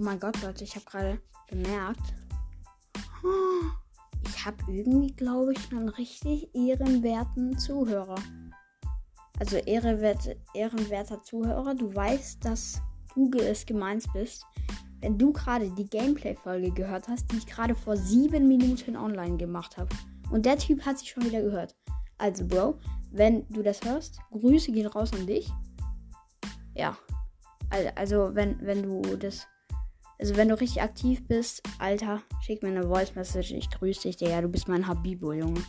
mein Gott, Leute, ich habe gerade bemerkt, ich habe irgendwie, glaube ich, einen richtig ehrenwerten Zuhörer. Also ehrenwert, ehrenwerter Zuhörer, du weißt, dass du es gemeint bist. Wenn du gerade die Gameplay-Folge gehört hast, die ich gerade vor sieben Minuten online gemacht habe. Und der Typ hat sich schon wieder gehört. Also, Bro, wenn du das hörst, Grüße gehen raus an dich. Ja. Also, wenn, wenn du das. Also, wenn du richtig aktiv bist, Alter, schick mir eine Voice Message. Ich grüße dich, Digga. Du bist mein Habibo, Junge.